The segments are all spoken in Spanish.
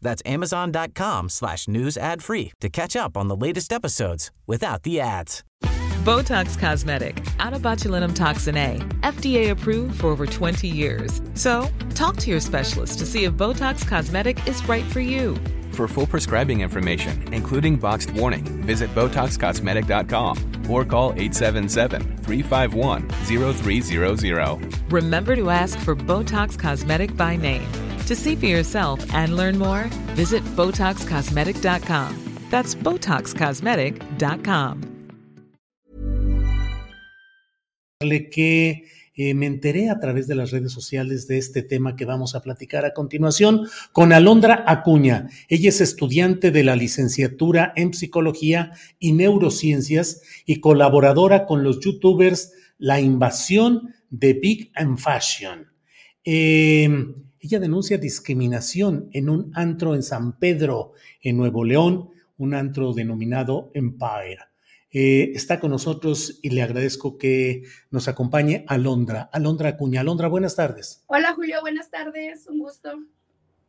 That's amazon.com slash news ad free to catch up on the latest episodes without the ads. Botox Cosmetic, out of botulinum toxin A, FDA approved for over 20 years. So, talk to your specialist to see if Botox Cosmetic is right for you. For full prescribing information, including boxed warning, visit BotoxCosmetic.com or call 877-351-0300. Remember to ask for Botox Cosmetic by name. To see for yourself and learn more, visit BotoxCosmetic.com. That's BotoxCosmetic.com. que eh, me enteré a través de las redes sociales de este tema que vamos a platicar a continuación con Alondra Acuña. Ella es estudiante de la licenciatura en psicología y neurociencias y colaboradora con los youtubers La Invasión de Big and Fashion. Em, ella denuncia discriminación en un antro en San Pedro, en Nuevo León, un antro denominado Empire. Eh, está con nosotros y le agradezco que nos acompañe Alondra. Alondra Acuña. Alondra, buenas tardes. Hola Julio, buenas tardes, un gusto.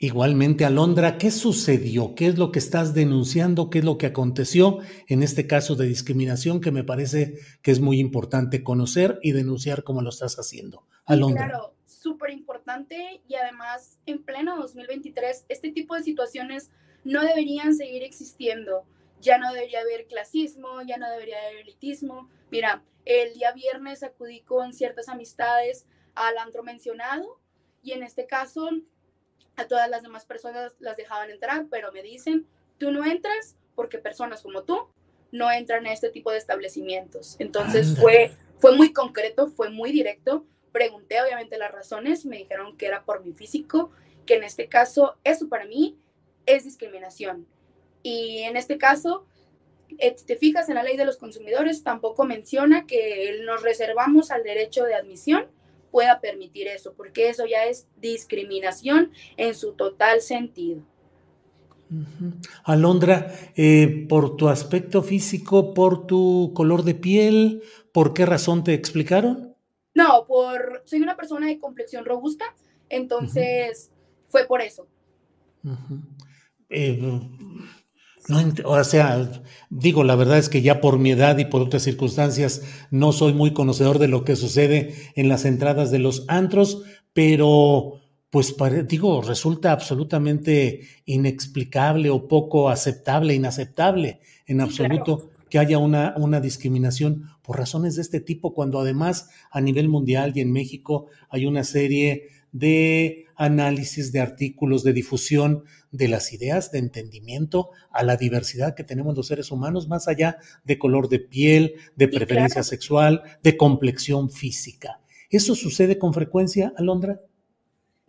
Igualmente, Alondra, ¿qué sucedió? ¿Qué es lo que estás denunciando? ¿Qué es lo que aconteció en este caso de discriminación que me parece que es muy importante conocer y denunciar como lo estás haciendo? Alondra. Claro, súper importante y además en pleno 2023 este tipo de situaciones no deberían seguir existiendo ya no debería haber clasismo, ya no debería haber elitismo. Mira, el día viernes acudí con ciertas amistades al antro mencionado y en este caso a todas las demás personas las dejaban entrar, pero me dicen, tú no entras porque personas como tú no entran en este tipo de establecimientos. Entonces fue, fue muy concreto, fue muy directo. Pregunté obviamente las razones, me dijeron que era por mi físico, que en este caso eso para mí es discriminación y en este caso, eh, te fijas en la ley de los consumidores, tampoco menciona que nos reservamos al derecho de admisión pueda permitir eso, porque eso ya es discriminación en su total sentido. Alondra, eh, por tu aspecto físico, por tu color de piel, ¿por qué razón te explicaron? No, por soy una persona de complexión robusta, entonces fue por eso. No, o sea, digo, la verdad es que ya por mi edad y por otras circunstancias no soy muy conocedor de lo que sucede en las entradas de los antros, pero pues digo, resulta absolutamente inexplicable o poco aceptable, inaceptable en absoluto que haya una, una discriminación por razones de este tipo, cuando además a nivel mundial y en México hay una serie de análisis, de artículos, de difusión de las ideas, de entendimiento a la diversidad que tenemos los seres humanos, más allá de color de piel, de preferencia sexual, de complexión física. ¿Eso sucede con frecuencia, Alondra?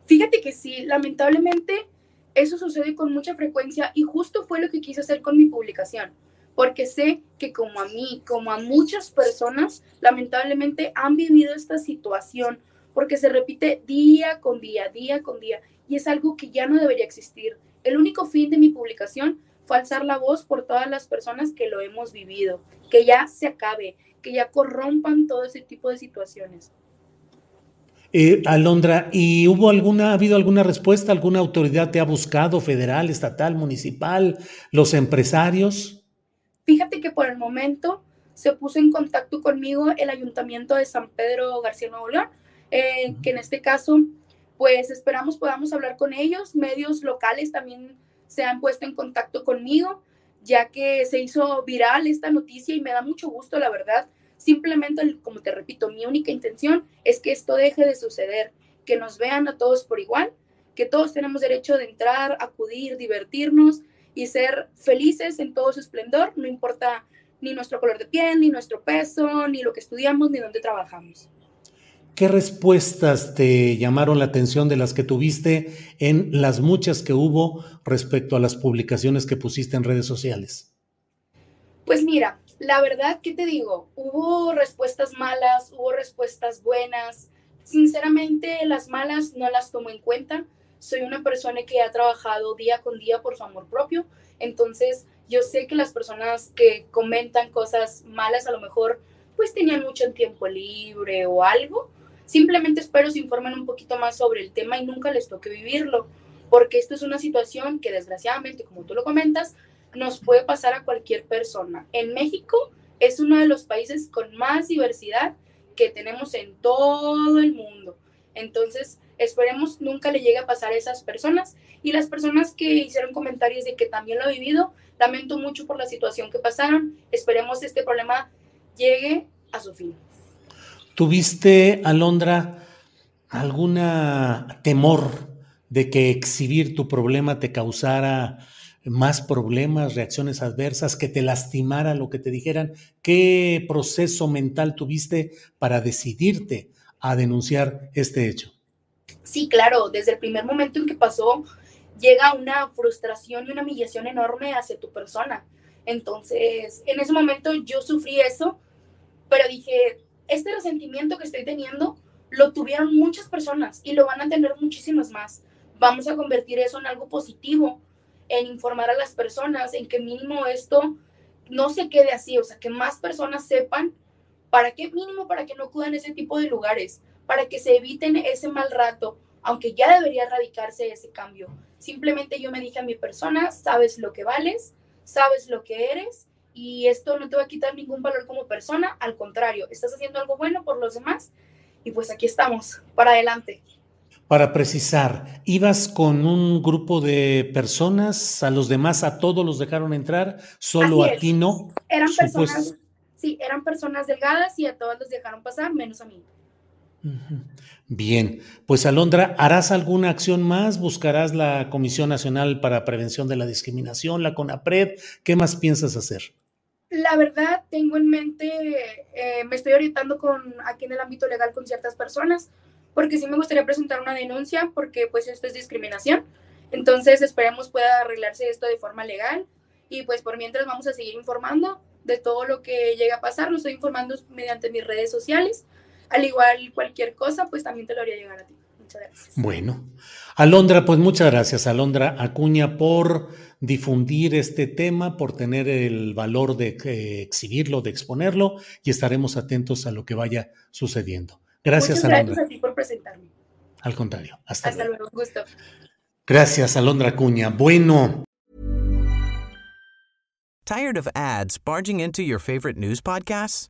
Fíjate que sí, lamentablemente eso sucede con mucha frecuencia y justo fue lo que quise hacer con mi publicación, porque sé que como a mí, como a muchas personas, lamentablemente han vivido esta situación porque se repite día con día, día con día, y es algo que ya no debería existir. El único fin de mi publicación fue alzar la voz por todas las personas que lo hemos vivido, que ya se acabe, que ya corrompan todo ese tipo de situaciones. Eh, Alondra, ¿y hubo alguna, ha habido alguna respuesta? ¿Alguna autoridad te ha buscado, federal, estatal, municipal, los empresarios? Fíjate que por el momento se puso en contacto conmigo el ayuntamiento de San Pedro García Nuevo León, eh, que en este caso, pues esperamos podamos hablar con ellos. Medios locales también se han puesto en contacto conmigo, ya que se hizo viral esta noticia y me da mucho gusto, la verdad. Simplemente, como te repito, mi única intención es que esto deje de suceder, que nos vean a todos por igual, que todos tenemos derecho de entrar, acudir, divertirnos y ser felices en todo su esplendor, no importa ni nuestro color de piel, ni nuestro peso, ni lo que estudiamos, ni dónde trabajamos. ¿Qué respuestas te llamaron la atención de las que tuviste en las muchas que hubo respecto a las publicaciones que pusiste en redes sociales? Pues mira, la verdad, ¿qué te digo? Hubo respuestas malas, hubo respuestas buenas. Sinceramente, las malas no las tomo en cuenta. Soy una persona que ha trabajado día con día por su amor propio. Entonces, yo sé que las personas que comentan cosas malas a lo mejor pues tenían mucho tiempo libre o algo. Simplemente espero se informen un poquito más sobre el tema y nunca les toque vivirlo, porque esto es una situación que desgraciadamente, como tú lo comentas, nos puede pasar a cualquier persona. En México es uno de los países con más diversidad que tenemos en todo el mundo. Entonces, esperemos nunca le llegue a pasar a esas personas. Y las personas que hicieron comentarios de que también lo ha vivido, lamento mucho por la situación que pasaron. Esperemos este problema llegue a su fin. ¿Tuviste, Alondra, alguna temor de que exhibir tu problema te causara más problemas, reacciones adversas, que te lastimara lo que te dijeran? ¿Qué proceso mental tuviste para decidirte a denunciar este hecho? Sí, claro, desde el primer momento en que pasó, llega una frustración y una humillación enorme hacia tu persona. Entonces, en ese momento yo sufrí eso, pero dije, este resentimiento que estoy teniendo lo tuvieron muchas personas y lo van a tener muchísimas más. Vamos a convertir eso en algo positivo, en informar a las personas, en que mínimo esto no se quede así, o sea, que más personas sepan para qué mínimo, para que no acudan a ese tipo de lugares, para que se eviten ese mal rato, aunque ya debería erradicarse ese cambio. Simplemente yo me dije a mi persona, sabes lo que vales, sabes lo que eres y esto no te va a quitar ningún valor como persona, al contrario, estás haciendo algo bueno por los demás y pues aquí estamos, para adelante. Para precisar, ¿ibas con un grupo de personas? ¿A los demás, a todos los dejaron entrar? ¿Solo a ti no? Eran personas, sí, eran personas delgadas y a todos los dejaron pasar, menos a mí. Bien, pues Alondra, ¿harás alguna acción más? ¿Buscarás la Comisión Nacional para Prevención de la Discriminación, la CONAPRED? ¿Qué más piensas hacer? La verdad, tengo en mente, eh, me estoy orientando con, aquí en el ámbito legal con ciertas personas, porque sí me gustaría presentar una denuncia, porque pues esto es discriminación. Entonces esperemos pueda arreglarse esto de forma legal y pues por mientras vamos a seguir informando de todo lo que llega a pasar. Lo estoy informando mediante mis redes sociales. Al igual cualquier cosa, pues también te lo haría llegar a ti. Muchas gracias. Bueno, Alondra, pues muchas gracias, Alondra Acuña, por difundir este tema, por tener el valor de eh, exhibirlo, de exponerlo, y estaremos atentos a lo que vaya sucediendo. Gracias, Muchas Alondra. Gracias a ti por presentarme. Al contrario, hasta, hasta luego. luego. Gusto. Gracias, Alondra Acuña. Bueno. Tired of ads barging into your favorite news podcasts?